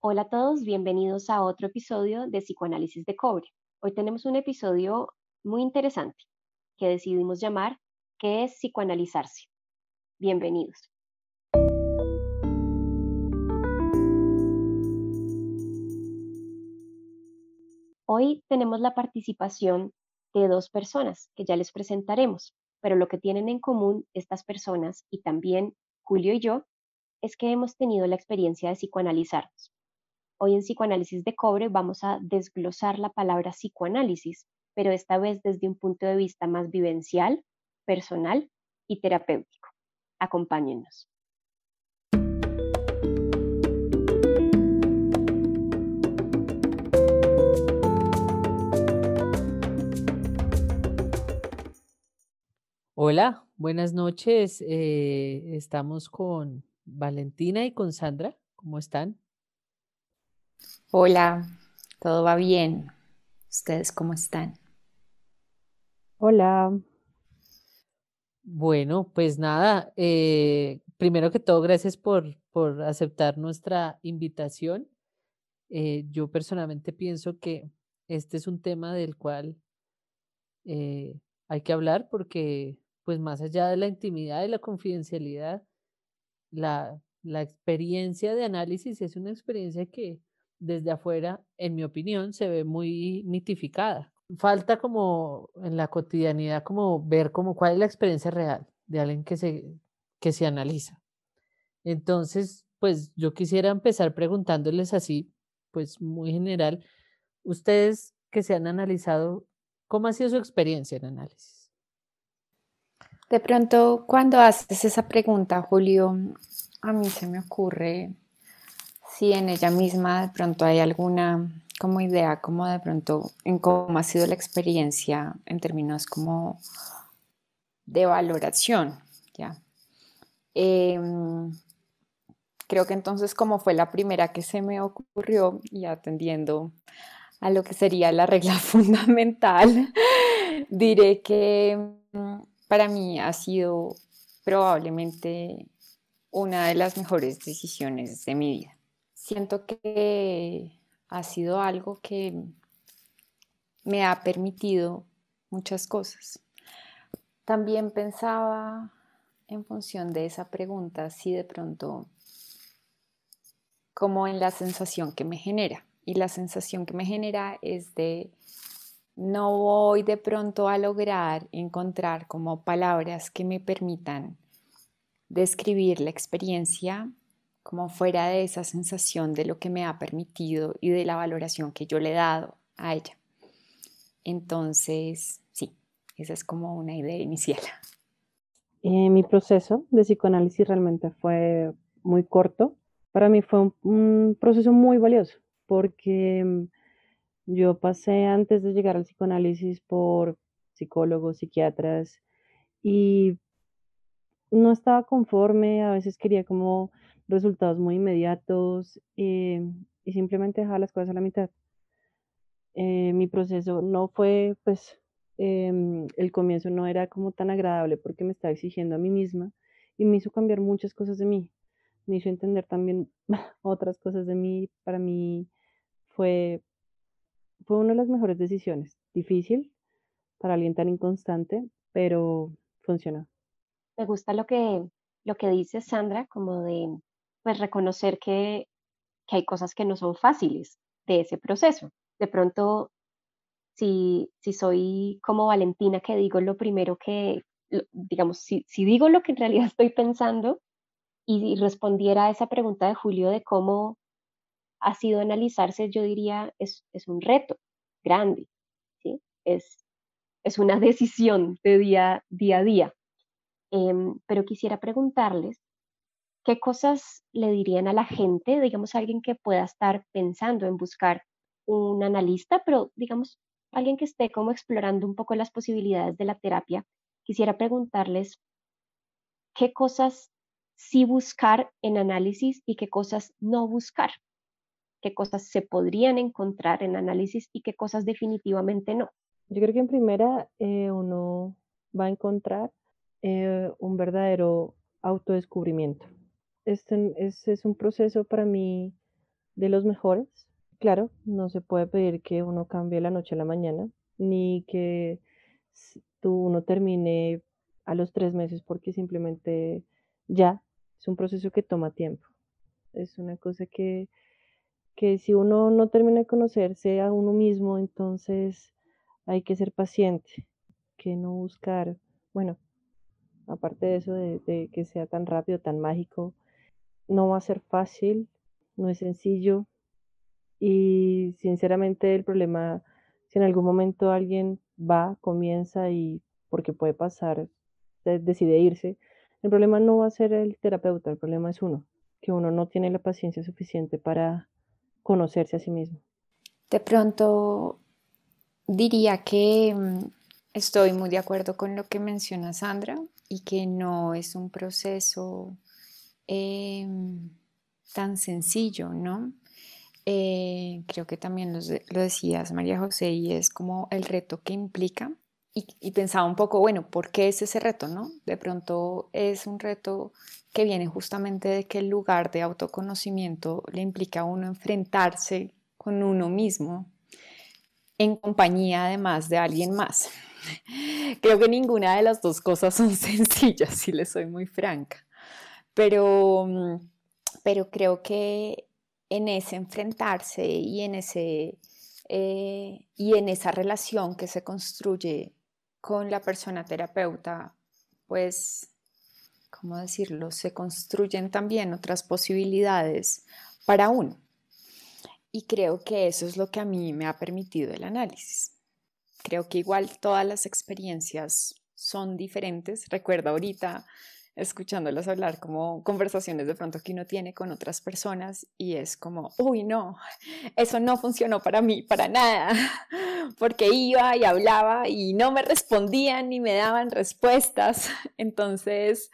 Hola a todos, bienvenidos a otro episodio de Psicoanálisis de Cobre. Hoy tenemos un episodio muy interesante que decidimos llamar ¿Qué es psicoanalizarse? Bienvenidos. Hoy tenemos la participación de dos personas que ya les presentaremos, pero lo que tienen en común estas personas y también Julio y yo es que hemos tenido la experiencia de psicoanalizarnos. Hoy en Psicoanálisis de Cobre vamos a desglosar la palabra psicoanálisis, pero esta vez desde un punto de vista más vivencial, personal y terapéutico. Acompáñennos. Hola, buenas noches. Eh, estamos con Valentina y con Sandra. ¿Cómo están? Hola, todo va bien. ¿Ustedes cómo están? Hola. Bueno, pues nada, eh, primero que todo, gracias por, por aceptar nuestra invitación. Eh, yo personalmente pienso que este es un tema del cual hay que hablar porque pues más allá de la intimidad y la confidencialidad, la, la experiencia de análisis es una experiencia que desde afuera, en mi opinión, se ve muy mitificada. Falta como en la cotidianidad como ver como cuál es la experiencia real de alguien que se, que se analiza. Entonces, pues yo quisiera empezar preguntándoles así, pues muy general, ustedes que se han analizado, ¿cómo ha sido su experiencia en análisis? De pronto, cuando haces esa pregunta, Julio, a mí se me ocurre si en ella misma de pronto hay alguna como idea, como de pronto en cómo ha sido la experiencia en términos como de valoración, ¿ya? Em, creo que entonces como fue la primera que se me ocurrió y atendiendo a lo que sería la regla fundamental, diré que para mí ha sido probablemente una de las mejores decisiones de mi vida. Siento que ha sido algo que me ha permitido muchas cosas. También pensaba en función de esa pregunta si de pronto como en la sensación que me genera. Y la sensación que me genera es de no voy de pronto a lograr encontrar como palabras que me permitan describir la experiencia como fuera de esa sensación de lo que me ha permitido y de la valoración que yo le he dado a ella. Entonces, sí, esa es como una idea inicial. Eh, mi proceso de psicoanálisis realmente fue muy corto. Para mí fue un proceso muy valioso porque yo pasé antes de llegar al psicoanálisis por psicólogos, psiquiatras y no estaba conforme, a veces quería como resultados muy inmediatos eh, y simplemente dejaba las cosas a la mitad. Eh, mi proceso no fue, pues, em, el comienzo no era como tan agradable porque me estaba exigiendo a mí misma y me hizo cambiar muchas cosas de mí. Me hizo entender también otras cosas de mí. Para mí fue fue una de las mejores decisiones. Difícil para alguien tan inconstante, pero funcionó. Me gusta lo que, lo que dice Sandra, como de pues reconocer que, que hay cosas que no son fáciles de ese proceso. De pronto, si, si soy como Valentina, que digo lo primero que, digamos, si, si digo lo que en realidad estoy pensando y respondiera a esa pregunta de Julio de cómo ha sido analizarse, yo diría, es, es un reto grande, ¿sí? Es, es una decisión de día, día a día. Em, pero quisiera preguntarles, ¿qué cosas le dirían a la gente, digamos, alguien que pueda estar pensando en buscar un analista, pero digamos, alguien que esté como explorando un poco las posibilidades de la terapia? Quisiera preguntarles, ¿qué cosas sí buscar en análisis y qué cosas no buscar? qué cosas se podrían encontrar en análisis y qué cosas definitivamente no. Yo creo que en primera eh, uno va a encontrar eh, un verdadero autodescubrimiento. Este es, es, un proceso para mí de los mejores. Claro, no se puede pedir que uno cambie la noche a la mañana, ni que tú uno termine a los tres meses porque simplemente ya es un proceso que toma tiempo. Es una cosa que, que si uno no termina de conocerse a uno mismo, entonces hay que ser paciente, que no buscar, bueno, aparte de eso de, que sea tan rápido, tan mágico, no va a ser fácil, no es sencillo y sinceramente el problema, si en algún momento alguien va, comienza y porque puede pasar, decide irse, el problema no va a ser el terapeuta, el problema es uno, que uno no tiene la paciencia suficiente para conocerse a sí mismo. De pronto diría que mm, estoy muy de acuerdo con lo que menciona Sandra y que no es un proceso em, tan sencillo, ¿no? Eh, creo que también lo, lo, decías, María José, y es como el reto que implica. Y, pensaba un poco, bueno, ¿por qué es ese reto, no? De pronto es un reto que viene justamente de que el lugar de autoconocimiento le implica a uno enfrentarse con uno mismo en compañía además de alguien más. Creo que ninguna de las dos cosas son sencillas, si le soy muy franca. Pero, mm, pero creo que en ese enfrentarse y en, ese, eh, y en esa relación que se construye con la persona terapeuta, pues, ¿cómo decirlo? Se construyen también otras posibilidades para uno. Y creo que eso es lo que a mí me ha permitido el análisis. Creo que igual todas las experiencias son diferentes. Recuerdo ahorita escuchándolos hablar como conversaciones de pronto que uno tiene con otras personas y es como, uy, no, eso no funcionó para mí, para nada, porque iba y hablaba y no me respondían ni me daban respuestas. Entonces,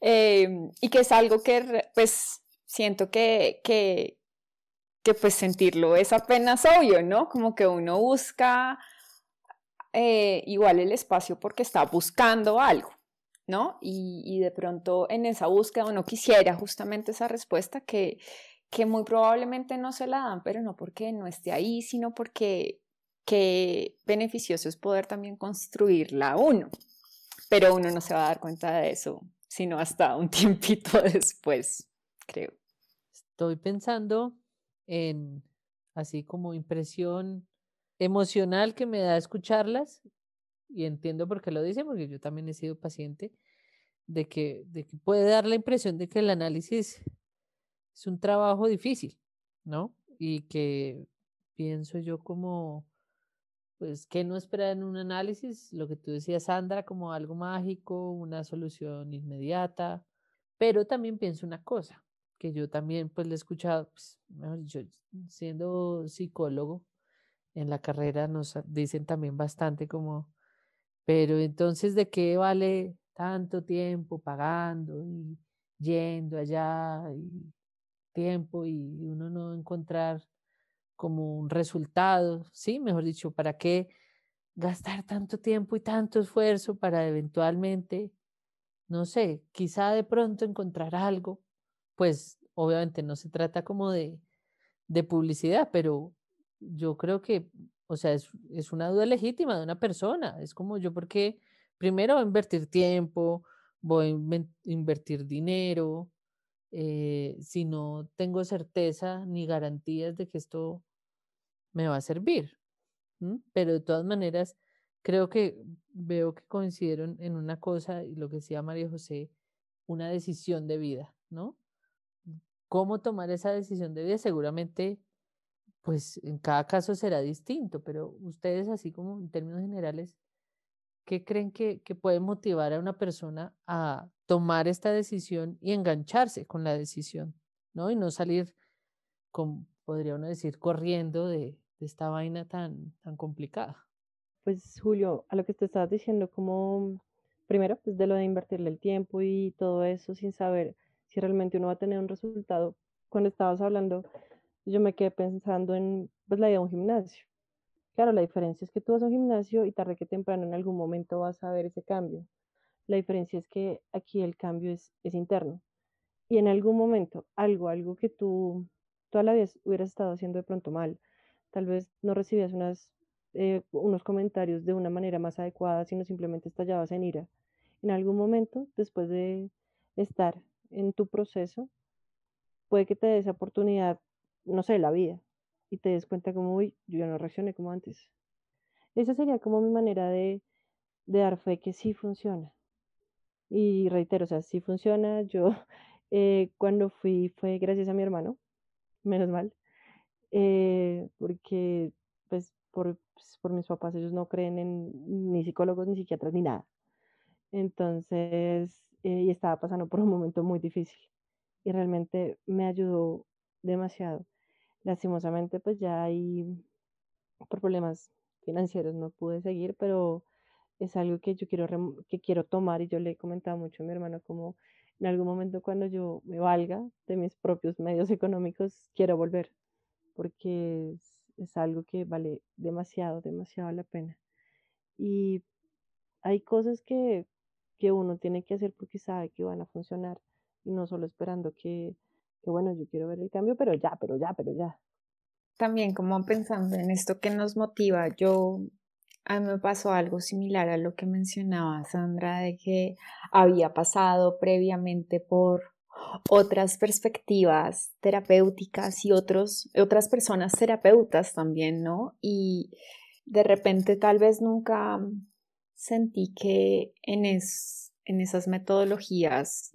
em, y que es algo que pues siento que, que, que pues sentirlo es apenas obvio, ¿no? Como que uno busca eh, igual el espacio porque está buscando algo, ¿no? Y, de pronto en esa búsqueda uno quisiera justamente esa respuesta que, que muy probablemente no se la dan, pero no porque no esté ahí, sino porque qué beneficioso es poder también construirla uno. Pero uno no se va a dar cuenta de eso, sino hasta un tiempito después, creo. Estoy pensando en así como impresión emocional que me da escucharlas y entiendo por qué lo dice, porque yo también he sido paciente, de que, de que puede dar la impresión de que el análisis es un trabajo difícil, ¿no? Y que pienso yo como, pues, que no esperar en un análisis? Lo que tú decías, Sandra, como algo mágico, una solución inmediata, pero también pienso una cosa, que yo también, pues, le he escuchado, pues, dicho, siendo psicólogo, en la carrera nos dicen también bastante como, pero entonces, ¿de qué vale tanto tiempo pagando y yendo allá y tiempo y uno no encontrar como un resultado? Sí, mejor dicho, ¿para qué gastar tanto tiempo y tanto esfuerzo para eventualmente, no sé, quizá de pronto encontrar algo? Pues obviamente no se trata como de, de publicidad, pero yo creo que, o sea, es, es, una duda legítima de una persona. Es como yo, porque primero voy a invertir tiempo, voy a invertir dinero, eh, si no tengo certeza ni garantías de que esto me va a servir. Pero de todas maneras, creo que veo que coincidieron en una cosa, y lo que decía María José, una decisión de vida, ¿no? ¿Cómo tomar esa decisión de vida? Seguramente pues en cada caso será distinto, pero ustedes así como en términos generales, ¿qué creen que, puede motivar a una persona a tomar esta decisión y engancharse con la decisión, ¿no? Y no salir, con, podría uno decir, corriendo de, esta vaina tan, tan complicada. Pues Julio, a lo que te estabas diciendo, como primero, pues de lo de invertirle el tiempo y todo eso sin saber si realmente uno va a tener un resultado. Cuando estabas hablando yo me quedé pensando en pues, la idea de un gimnasio. Claro, la diferencia es que tú vas a un gimnasio y tarde que temprano en algún momento vas a ver ese cambio. La diferencia es que aquí el cambio es, es interno. Y en algún momento, algo, algo que tú toda la vida hubieras estado haciendo de pronto mal. Tal vez no recibías unas, eh, unos comentarios de una manera más adecuada, sino simplemente estallabas en ira. En algún momento, después de estar en tu proceso, puede que te dé esa oportunidad, no sé, la vida, y te des cuenta como, uy, yo ya no reaccioné como antes. Esa sería como mi manera de, de dar fe que sí funciona. Y reitero, o sea, sí funciona. Yo eh, cuando fui fue gracias a mi hermano, menos mal, eh, porque pues por, pues, por mis papás ellos no creen en ni psicólogos, ni psiquiatras, ni nada. Entonces, eh, y estaba pasando por un momento muy difícil y realmente me ayudó demasiado. Lastimosamente, pues ya hay por problemas financieros no pude seguir, pero es algo que yo quiero, que quiero tomar y yo le he comentado mucho a mi hermano como en algún momento cuando yo me valga de mis propios medios económicos, quiero volver, porque es, algo que vale demasiado, demasiado la pena. Y hay cosas que, que uno tiene que hacer porque sabe que van a funcionar y no solo esperando que, que, bueno, yo quiero ver el cambio, pero ya, pero ya, pero ya. También como pensando en esto que nos motiva, yo a mí me pasó algo similar a lo que mencionaba Sandra, de que había pasado previamente por otras perspectivas terapéuticas y otros, otras personas terapeutas también, ¿no? Y de repente tal vez nunca sentí que en, en esas metodologías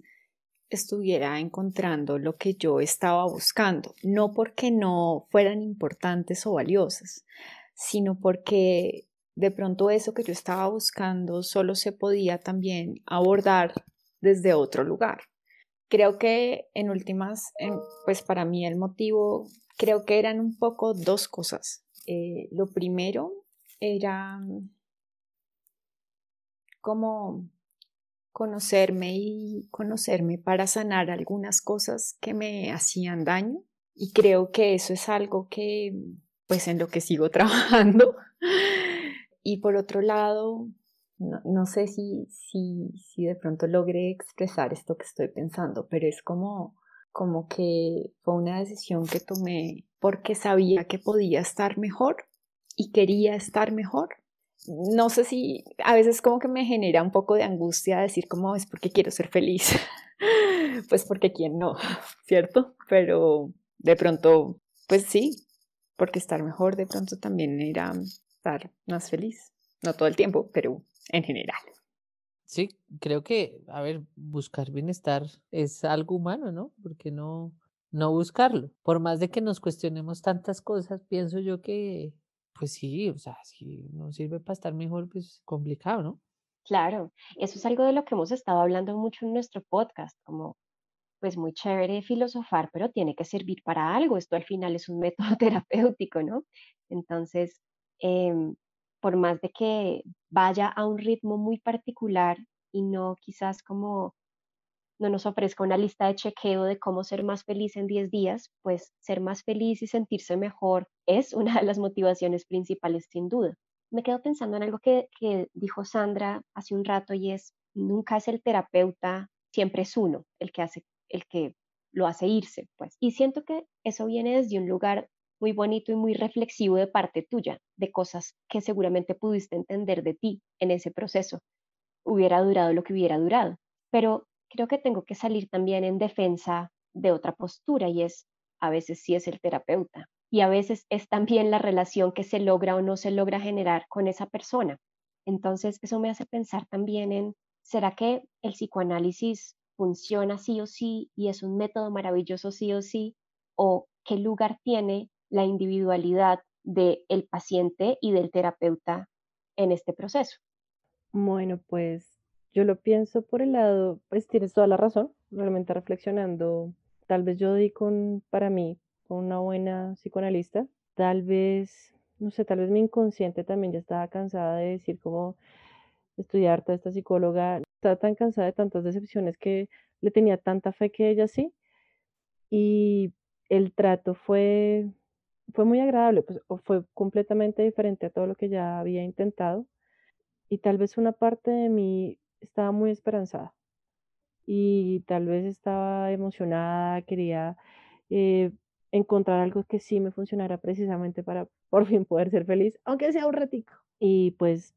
estuviera encontrando lo que yo estaba buscando, no porque no fueran importantes o valiosas, sino porque de pronto eso que yo estaba buscando solo se podía también abordar desde otro lugar. Creo que en últimas, pues para mí el motivo, creo que eran un poco dos cosas. Eh, lo primero era como conocerme y conocerme para sanar algunas cosas que me hacían daño y creo que eso es algo que pues en lo que sigo trabajando y por otro lado, no, sé si, si, si de pronto logré expresar esto que estoy pensando, pero es como, como que fue una decisión que tomé porque sabía que podía estar mejor y quería estar mejor. No sé si a veces como que me genera un poco de angustia decir como es porque quiero ser feliz. pues porque quién no, ¿cierto? Pero de pronto, pues sí, porque estar mejor de pronto también era estar más feliz. No todo el tiempo, pero en general. Sí, creo que, a ver, buscar bienestar es algo humano, ¿no? Porque no, no buscarlo. Por más de que nos cuestionemos tantas cosas, pienso yo que, pues sí, o sea, si no sirve para estar mejor, pues complicado, ¿no? Claro, eso es algo de lo que hemos estado hablando mucho en nuestro podcast, como pues muy chévere filosofar, pero tiene que servir para algo. Esto al final es un método terapéutico, ¿no? Entonces, Em, por más de que vaya a un ritmo muy particular y no quizás como no nos ofrezca una lista de chequeo de cómo ser más feliz en 10 días, pues ser más feliz y sentirse mejor es una de las motivaciones principales sin duda. Me quedo pensando en algo que, que dijo Sandra hace un rato y es, nunca es el terapeuta, siempre es uno el que hace, el que lo hace irse, pues. Y siento que eso viene desde un lugar muy bonito y muy reflexivo de parte tuya, de cosas que seguramente pudiste entender de ti en ese proceso. Hubiera durado lo que hubiera durado. Pero creo que tengo que salir también en defensa de otra postura y es, a veces sí es el terapeuta y a veces es también la relación que se logra o no se logra generar con esa persona. Entonces, eso me hace pensar también en, ¿será que el psicoanálisis funciona sí o sí y es un método maravilloso sí o sí? ¿O qué lugar tiene la individualidad del el paciente y del terapeuta en este proceso. Bueno, pues yo lo pienso por el lado, pues tienes toda la razón, realmente reflexionando, tal vez yo di con, para mí, con una buena psicoanalista, tal vez, no sé, tal vez mi inconsciente también ya estaba cansada de decir cómo estudiar toda esta psicóloga, estaba tan cansada de tantas decepciones que le tenía tanta fe que ella sí, y el trato fue fue muy agradable, pues fue completamente diferente a todo lo que ya había intentado y tal vez una parte de mí estaba muy esperanzada y tal vez estaba emocionada, quería eh, encontrar algo que sí me funcionara precisamente para por fin poder ser feliz, aunque sea un ratico. Y pues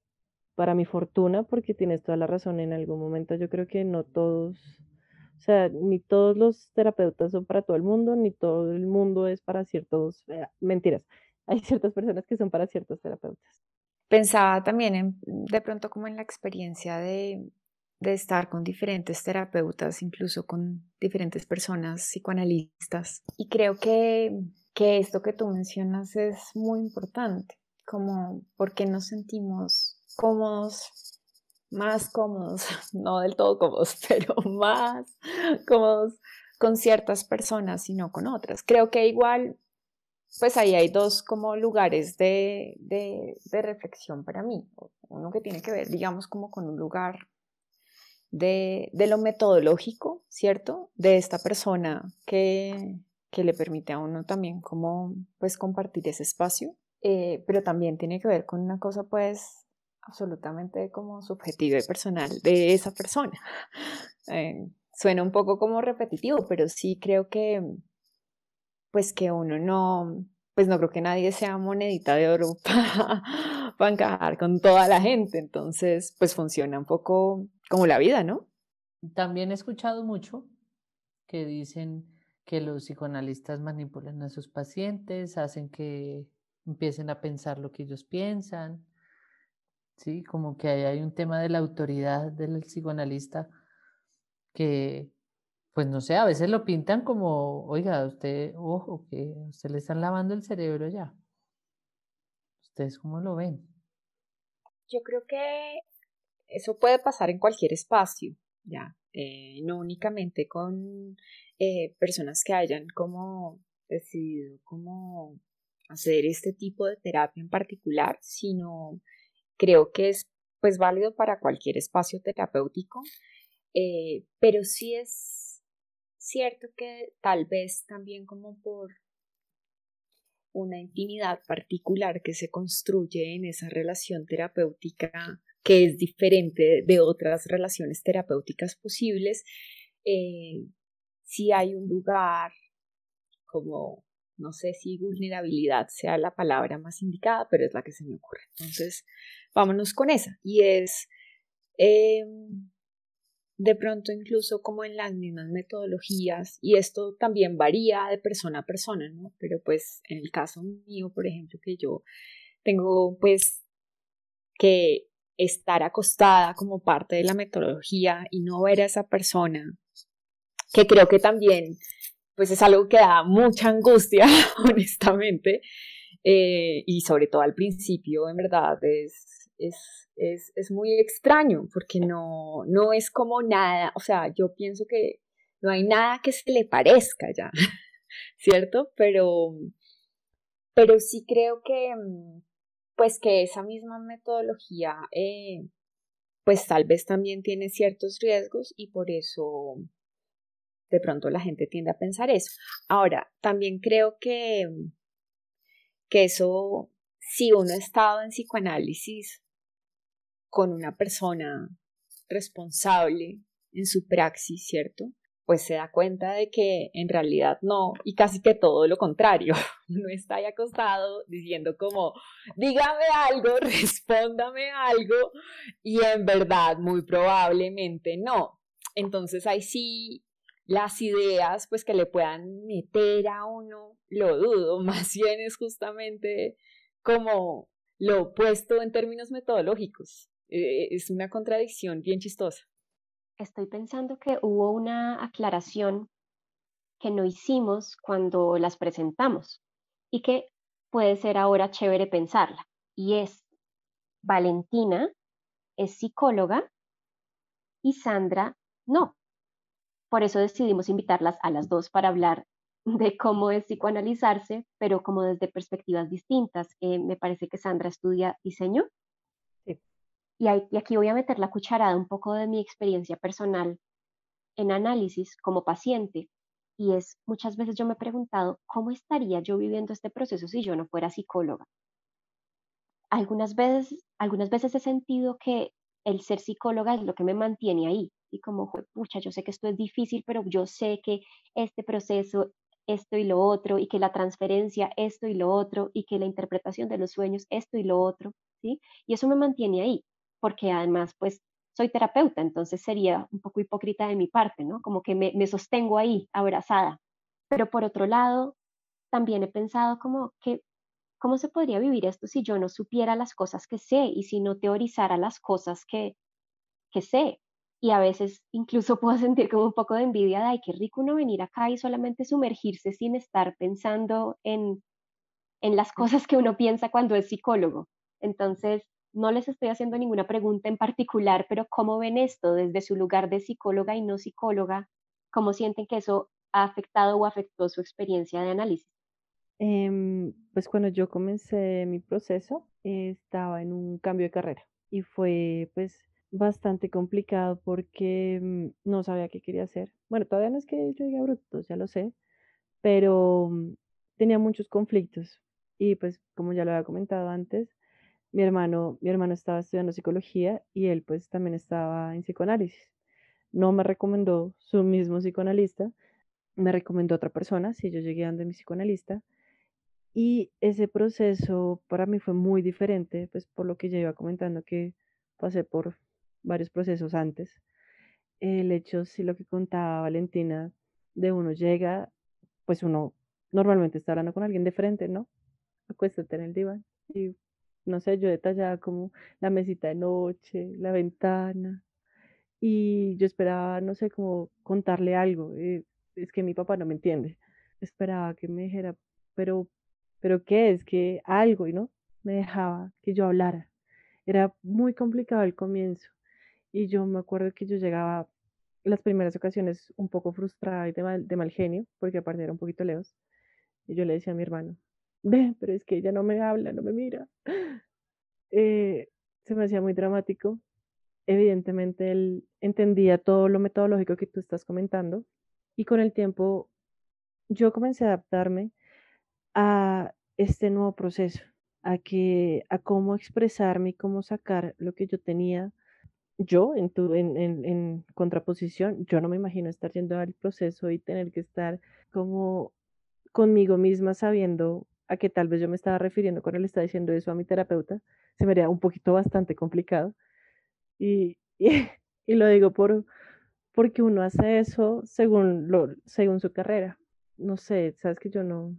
para mi fortuna, porque tienes toda la razón, en algún momento yo creo que no todos, o sea, ni todos los terapeutas son para todo el mundo, ni todo el mundo es para ciertos, eh, mentiras, hay ciertas personas que son para ciertos terapeutas. Pensaba también de pronto como en la experiencia de, de estar con diferentes terapeutas, incluso con diferentes personas psicoanalistas. Y creo que, que esto que tú mencionas es muy importante, como porque nos sentimos cómodos, más cómodos, no del todo cómodos, pero más cómodos con ciertas personas y no con otras. Creo que igual, pues ahí hay dos como lugares de, de, reflexión para mí. Uno que tiene que ver, digamos, como con un lugar de, de, lo metodológico, ¿cierto? De esta persona que, que, le permite a uno también como pues compartir ese espacio, eh, pero también tiene que ver con una cosa pues absolutamente como subjetivo y personal de esa persona. Eh, suena un poco como repetitivo, pero sí creo que, pues que uno no, pues no creo que nadie sea monedita de oro para, para encajar con toda la gente, entonces pues funciona un poco como la vida, ¿no? También he escuchado mucho que dicen que los psicoanalistas manipulan a sus pacientes, hacen que empiecen a pensar lo que ellos piensan, ¿sí? Como que hay un tema de la autoridad del psicoanalista que, pues no sé, a veces lo pintan como, oiga, usted, ojo, que usted le están lavando el cerebro ya. ¿Ustedes cómo lo ven? Yo creo que eso puede pasar en cualquier espacio, ya, eh, no únicamente con eh, personas que hayan como decidido como hacer este tipo de terapia en particular, sino creo que es pues válido para cualquier espacio terapéutico, eh, pero sí es cierto que tal vez también como por una intimidad particular que se construye en esa relación terapéutica que es diferente de otras relaciones terapéuticas posibles, eh, si hay un lugar como no sé si vulnerabilidad sea la palabra más indicada, pero es la que se me ocurre. Entonces, vámonos con esa. Y es em, de pronto incluso como en las mismas metodologías, y esto también varía de persona a persona, ¿no? Pero pues en el caso mío, por ejemplo, que yo tengo pues que estar acostada como parte de la metodología y no ver a esa persona, que creo que también pues es algo que da mucha angustia, honestamente, eh, y sobre todo al principio, en verdad, es, es, es, es, muy extraño, porque no, no es como nada, o sea, yo pienso que no hay nada que se le parezca ya, ¿cierto? Pero, pero sí creo que, pues que esa misma metodología, eh, pues tal vez también tiene ciertos riesgos y por eso de pronto la gente tiende a pensar eso. Ahora, también creo que, que eso, si uno ha estado en psicoanálisis con una persona responsable en su praxis, ¿cierto? Pues se da cuenta de que en realidad no, y casi que todo lo contrario, no está ahí acostado diciendo como, dígame algo, respóndame algo, y en verdad muy probablemente no. Entonces ahí sí las ideas pues que le puedan meter a uno, lo dudo, más bien es justamente como lo opuesto en términos metodológicos. Eh, es una contradicción bien chistosa. Estoy pensando que hubo una aclaración que no hicimos cuando las presentamos y que puede ser ahora chévere pensarla. Y es, Valentina es psicóloga y Sandra no. Por eso decidimos invitarlas a las dos para hablar de cómo es psicoanalizarse, pero como desde perspectivas distintas. Eh, me parece que Sandra estudia diseño. Y aquí voy a meter la cucharada un poco de mi experiencia personal en análisis como paciente. Y es, muchas veces yo me he preguntado, ¿cómo estaría yo viviendo este proceso si yo no fuera psicóloga? Algunas veces, algunas veces he sentido que el ser psicóloga es lo que me mantiene ahí, y como, pucha, yo sé que esto es difícil, pero yo sé que este proceso esto y lo otro, y que la transferencia, esto y lo otro, y que la interpretación de los sueños, esto y lo otro, ¿sí? Y eso me mantiene ahí, porque además, pues, soy terapeuta, entonces sería un poco hipócrita de mi parte, ¿no? Como que me, me sostengo ahí, abrazada. Pero por otro lado, también he pensado como que, ¿cómo se podría vivir esto si yo no supiera las cosas que sé y si no teorizara las cosas que, que sé? y a veces incluso puedo sentir como un poco de envidia de, ay, qué rico uno venir acá y solamente sumergirse sin estar pensando en, en las cosas que uno piensa cuando es psicólogo. Entonces, no les estoy haciendo ninguna pregunta en particular, pero ¿cómo ven esto desde su lugar de psicóloga y no psicóloga? ¿Cómo sienten que eso ha afectado o afectó su experiencia de análisis? Em, pues cuando yo comencé mi proceso, estaba en un cambio de carrera y fue pues bastante complicado porque mm, no sabía qué quería hacer. Bueno, todavía no es que yo llegue a brutos, ya lo sé, pero mm, tenía muchos conflictos. Y pues, como ya lo había comentado antes, mi hermano, mi hermano estaba estudiando psicología y él pues también estaba en psicoanálisis. No me recomendó su mismo psicoanalista, me recomendó otra persona, si yo llegué a donde mi psicoanalista. Y ese proceso para mí fue muy diferente, pues por lo que ya iba comentando que pasé por varios procesos antes. El hecho, si lo que contaba Valentina, de uno llega, pues uno normalmente está hablando con alguien de frente, ¿no? Acuéstate en el diván y no sé, yo detallaba como la mesita de noche, la ventana y yo esperaba, no sé, como contarle algo. Eh, es que mi papá no me entiende. Esperaba que me dijera, pero, pero ¿qué es? Que algo, y no, me dejaba que yo hablara. Era muy complicado el comienzo. Y yo me acuerdo que yo llegaba las primeras ocasiones un poco frustrada y de mal, de mal genio, porque aparte era un poquito lejos. Y yo le decía a mi hermano, ve, pero es que ella no me habla, no me mira. Eh, se me hacía muy dramático. Evidentemente él entendía todo lo metodológico que tú estás comentando. Y con el tiempo yo comencé a adaptarme a este nuevo proceso, a, que, a cómo expresarme y cómo sacar lo que yo tenía yo en, tu, en, en, contraposición, yo no me imagino estar yendo al proceso y tener que estar como conmigo misma sabiendo a que tal vez yo me estaba refiriendo cuando le estaba diciendo eso a mi terapeuta, se me haría un poquito bastante complicado. Y, y, lo digo por, porque uno hace eso según, lo, según su carrera. No sé, sabes que yo no,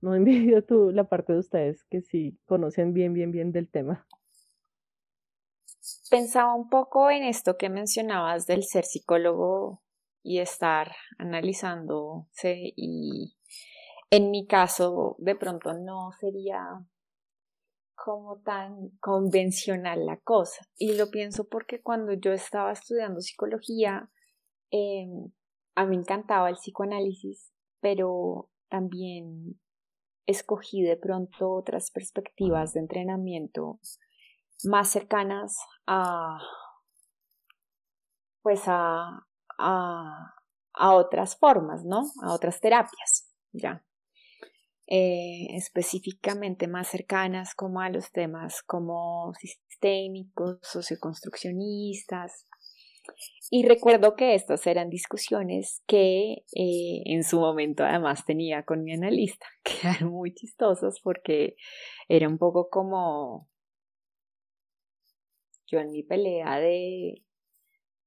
no envidio tú, la parte de ustedes que sí conocen bien, bien, bien del tema. Pensaba un poco en esto que mencionabas del ser psicólogo y estar analizándose y en mi caso de pronto no sería como tan convencional la cosa. Y lo pienso porque cuando yo estaba estudiando psicología, em, a mí me encantaba el psicoanálisis, pero también escogí de pronto otras perspectivas de entrenamiento más cercanas a pues a, a, a otras formas, ¿no? A otras terapias, ya. Eh, específicamente más cercanas como a los temas como sistémicos, socioconstruccionistas. Y recuerdo que estas eran discusiones que eh, en su momento además tenía con mi analista, que eran muy chistosas porque era un poco como yo en mi pelea de,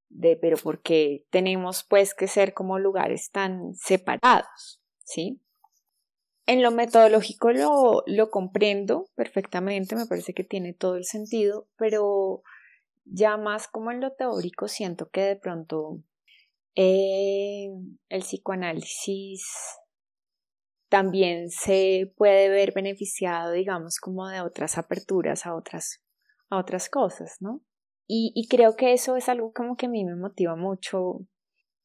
de, pero porque tenemos pues que ser como lugares tan separados, ¿sí? En lo metodológico lo, lo comprendo perfectamente, me parece que tiene todo el sentido, pero ya más como en lo teórico siento que de pronto eh, el psicoanálisis también se puede ver beneficiado, digamos, como de otras aperturas a otras a otras cosas, ¿no? Y, y creo que eso es algo como que a mí me motiva mucho,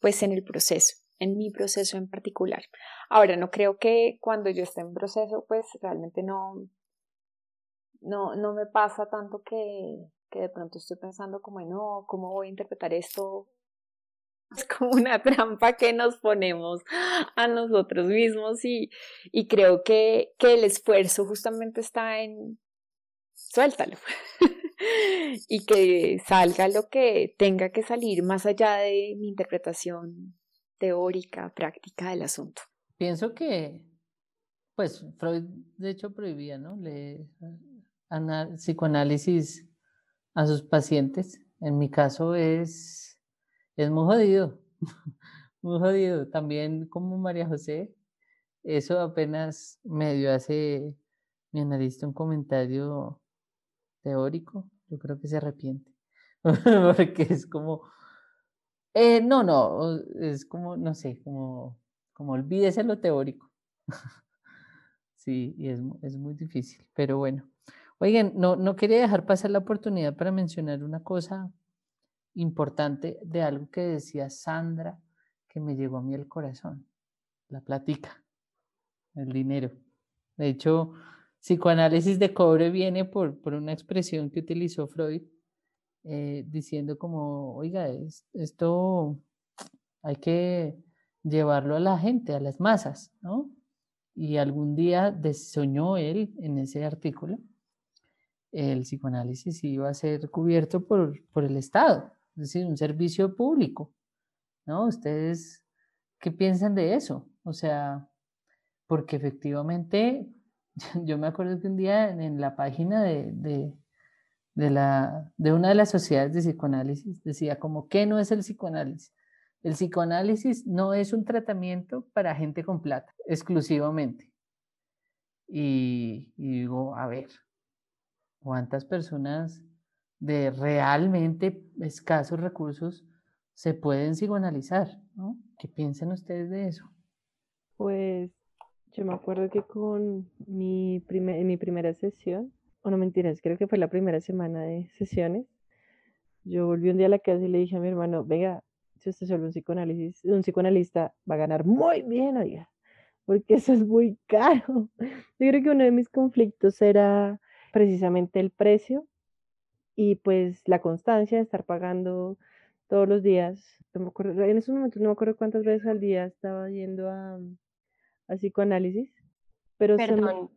pues en el proceso, en mi proceso en particular. Ahora, no creo que cuando yo esté en proceso, pues realmente no, no, no me pasa tanto que, que de pronto estoy pensando como, no, ¿cómo voy a interpretar esto? Es como una trampa que nos ponemos a nosotros mismos y, y creo que, que el esfuerzo justamente está en, suéltalo. y que salga lo que tenga que salir más allá de mi interpretación teórica, práctica del asunto. pienso que, pues Freud de hecho prohibía, ¿no? Psicoanálisis a sus pacientes. En mi caso es, es muy jodido, muy jodido. También como María José, eso apenas me dio hace mi analista un comentario teórico. Yo creo que se arrepiente. Porque es como, eh, no, no, es como, no sé, como, como olvídese lo teórico. sí, y es, es muy difícil, pero bueno. Oigan, no, no quería dejar pasar la oportunidad para mencionar una cosa importante de algo que decía Sandra que me llegó a mí el corazón, la platica, el dinero. De hecho, psicoanálisis de cobre viene por, por una expresión que utilizó Freud, eh, diciendo como, oiga, esto hay que llevarlo a la gente, a las masas, ¿no? Y algún día soñó él en ese artículo el psicoanálisis iba a ser cubierto por, por el Estado, es decir, un servicio público. ¿No? ¿Ustedes qué piensan de eso? O sea, porque efectivamente, yo me acuerdo que un día en la página de, de, de, la, de una de las sociedades de psicoanálisis decía como, ¿qué no es el psicoanálisis? El psicoanálisis no es un tratamiento para gente con plata, exclusivamente. Y, digo, a ver, ¿Cuántas personas de realmente escasos recursos se pueden psicoanalizar? ¿Qué piensan ustedes de eso? Pues yo me acuerdo que con mi, primer, mi primera sesión, o no mentiras, creo que fue la primera semana de sesiones, yo volví un día a la casa y le dije a mi hermano, venga, si usted solo un psicoanálisis, un psicoanalista va a ganar muy bien, oiga, porque eso es muy caro. Yo creo que uno de mis conflictos era precisamente el precio y pues la constancia de estar pagando todos los días. en esos momentos no me acuerdo cuántas veces al día estaba yendo a, a psicoanálisis, pero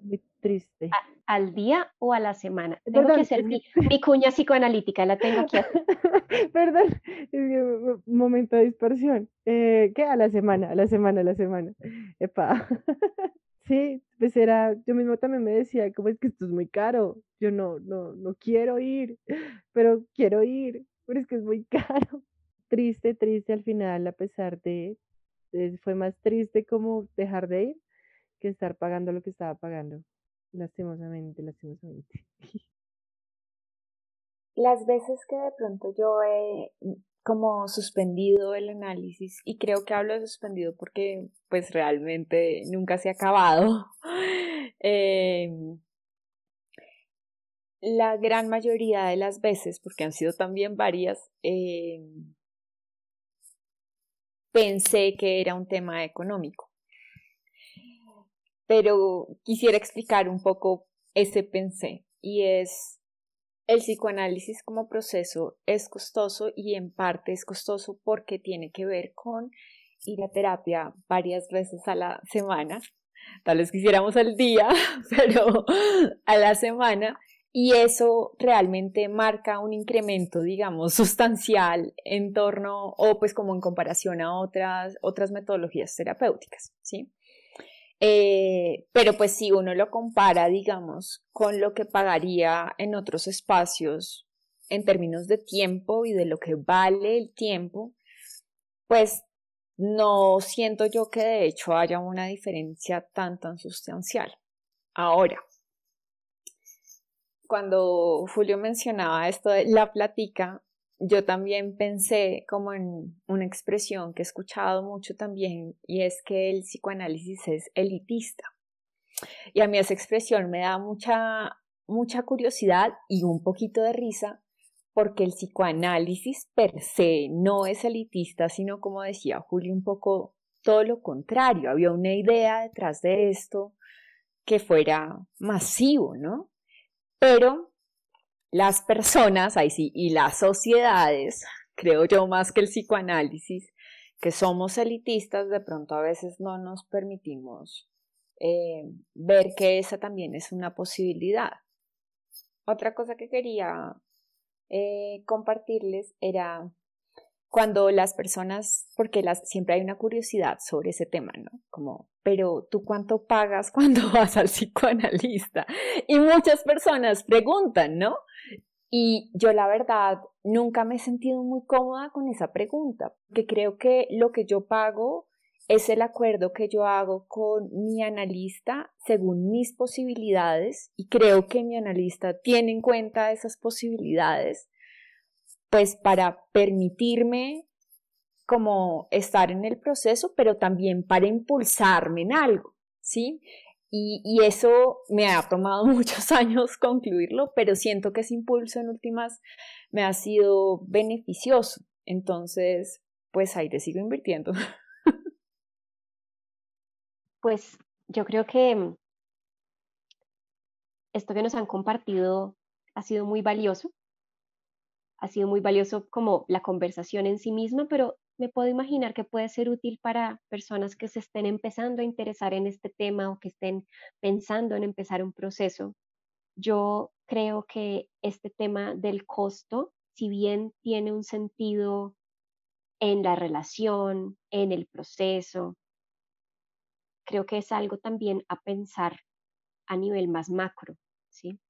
muy triste. ¿Al día o a la semana? Tengo que hacer mi, mi, cuña psicoanalítica, la tengo aquí. Perdón, es momento de dispersión. Eh, ¿Qué? A la semana, a la semana, a la semana. Epa. Sí, pues era, yo mismo también me decía, como es que esto es muy caro, yo no, no, no quiero ir, pero quiero ir, pero es que es muy caro. Triste, triste al final, a pesar de, fue más triste como dejar de ir que estar pagando lo que estaba pagando, lastimosamente, lastimosamente. Las veces que de pronto yo he como suspendido el análisis y creo que hablo de suspendido porque pues realmente nunca se ha acabado. Em, la gran mayoría de las veces, porque han sido también varias, em, pensé que era un tema económico. Pero quisiera explicar un poco ese pensé y es el psicoanálisis como proceso es costoso y en parte es costoso porque tiene que ver con ir a terapia varias veces a la semana. Tal vez quisiéramos al día, pero a la semana. Y eso realmente marca un incremento, digamos, sustancial en torno o pues como en comparación a otras, otras metodologías terapéuticas, ¿sí? Eh, pero pues si uno lo compara, digamos, con lo que pagaría en otros espacios en términos de tiempo y de lo que vale el tiempo, pues no siento yo que de hecho haya una diferencia tan tan sustancial. Ahora, cuando Julio mencionaba esto de la platica, yo también pensé como en una expresión que he escuchado mucho también y es que el psicoanálisis es elitista. Y a mí esa expresión me da mucha, mucha curiosidad y un poquito de risa porque el psicoanálisis per se no es elitista, sino como decía Julio, un poco todo lo contrario. Había una idea detrás de esto que fuera masivo, ¿no? Pero las personas, ahí sí, y las sociedades, creo yo más que el psicoanálisis, que somos elitistas, de pronto a veces no nos permitimos eh, ver que esa también es una posibilidad. Otra cosa que quería eh, compartirles era cuando las personas, porque las, siempre hay una curiosidad sobre ese tema, ¿no? Como, pero tú cuánto pagas cuando vas al psicoanalista? Y muchas personas preguntan, ¿no? Y yo la verdad nunca me he sentido muy cómoda con esa pregunta, porque creo que lo que yo pago es el acuerdo que yo hago con mi analista según mis posibilidades y creo que mi analista tiene en cuenta esas posibilidades pues para permitirme como estar en el proceso, pero también para impulsarme en algo, ¿sí? Y, y, eso me ha tomado muchos años concluirlo, pero siento que ese impulso en últimas me ha sido beneficioso. Entonces, pues ahí te sigo invirtiendo. Pues yo creo que esto que nos han compartido ha sido muy valioso ha sido muy valioso como la conversación en sí misma, pero me puedo imaginar que puede ser útil para personas que se estén empezando a interesar en este tema o que estén pensando en empezar un proceso. Yo creo que este tema del costo, si bien tiene un sentido en la relación, en el proceso, creo que es algo también a pensar a nivel más macro, ¿sí?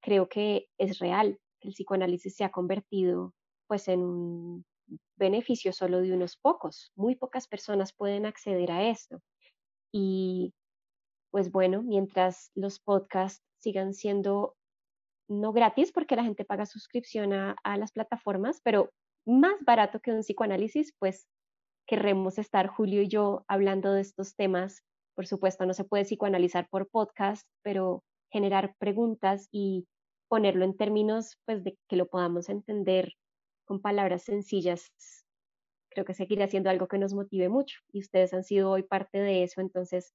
Creo que es real el psicoanálisis se ha convertido pues en un beneficio solo de unos pocos. Muy pocas personas pueden acceder a esto. Y pues bueno, mientras los podcasts sigan siendo no gratis porque la gente paga suscripción a, a las plataformas, pero más barato que un psicoanálisis, pues querremos estar Julio y yo hablando de estos temas. Por supuesto, no se puede psicoanalizar por podcast, pero generar preguntas y ponerlo en términos pues de que lo podamos entender con palabras sencillas, creo que seguirá siendo algo que nos motive mucho y ustedes han sido hoy parte de eso, entonces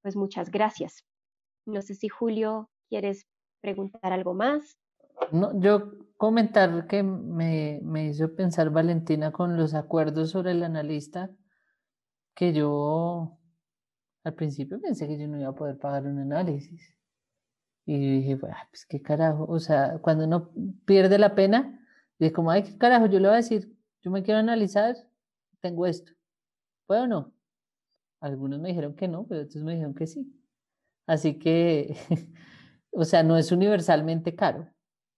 pues muchas gracias. No sé si Julio quieres preguntar algo más. No, yo comentar que me, me hizo pensar Valentina con los acuerdos sobre el analista, que yo al principio pensé que yo no iba a poder pagar un análisis. Y dije, pues qué carajo, o sea, cuando uno pierde la pena, dije como, ay, qué carajo, yo le voy a decir, yo me quiero analizar, tengo esto, ¿puedo o no? Algunos me dijeron que no, pero otros me dijeron que sí. Así que, o sea, no es universalmente caro.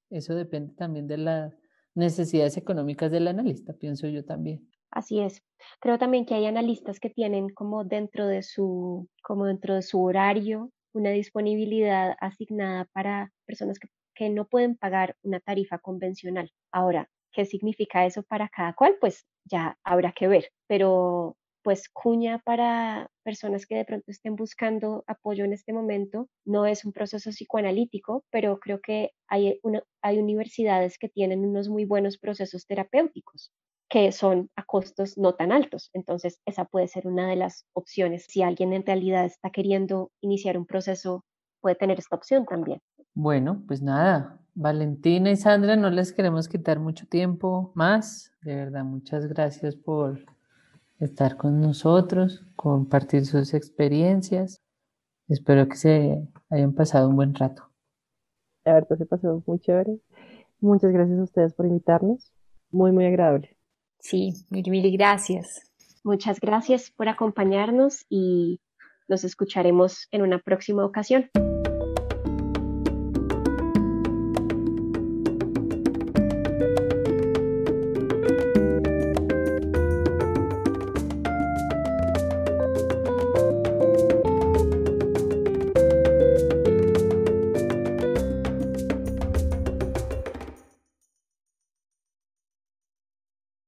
Eso depende también de las necesidades económicas del analista, pienso yo también. Así es. Creo también que hay analistas que tienen como dentro de su, como dentro de su horario una disponibilidad asignada para personas que, no pueden pagar una tarifa convencional. Ahora, ¿qué significa eso para cada cual? Pues ya habrá que ver, pero pues cuña para personas que de pronto estén buscando apoyo en este momento. No es un proceso psicoanalítico, pero creo que hay, hay universidades que tienen unos muy buenos procesos terapéuticos que son a costos no tan altos. Entonces, esa puede ser una de las opciones. Si alguien en realidad está queriendo iniciar un proceso, puede tener esta opción también. Bueno, pues nada, Valentina y Sandra, no les queremos quitar mucho tiempo más. De verdad, muchas gracias por estar con nosotros, compartir sus experiencias. Espero que se hayan pasado un buen rato. La verdad se pasó muy chévere. Muchas gracias a ustedes por invitarnos. Muy, muy agradable. Sí, mil, gracias. Muchas gracias por acompañarnos y nos escucharemos en una próxima ocasión.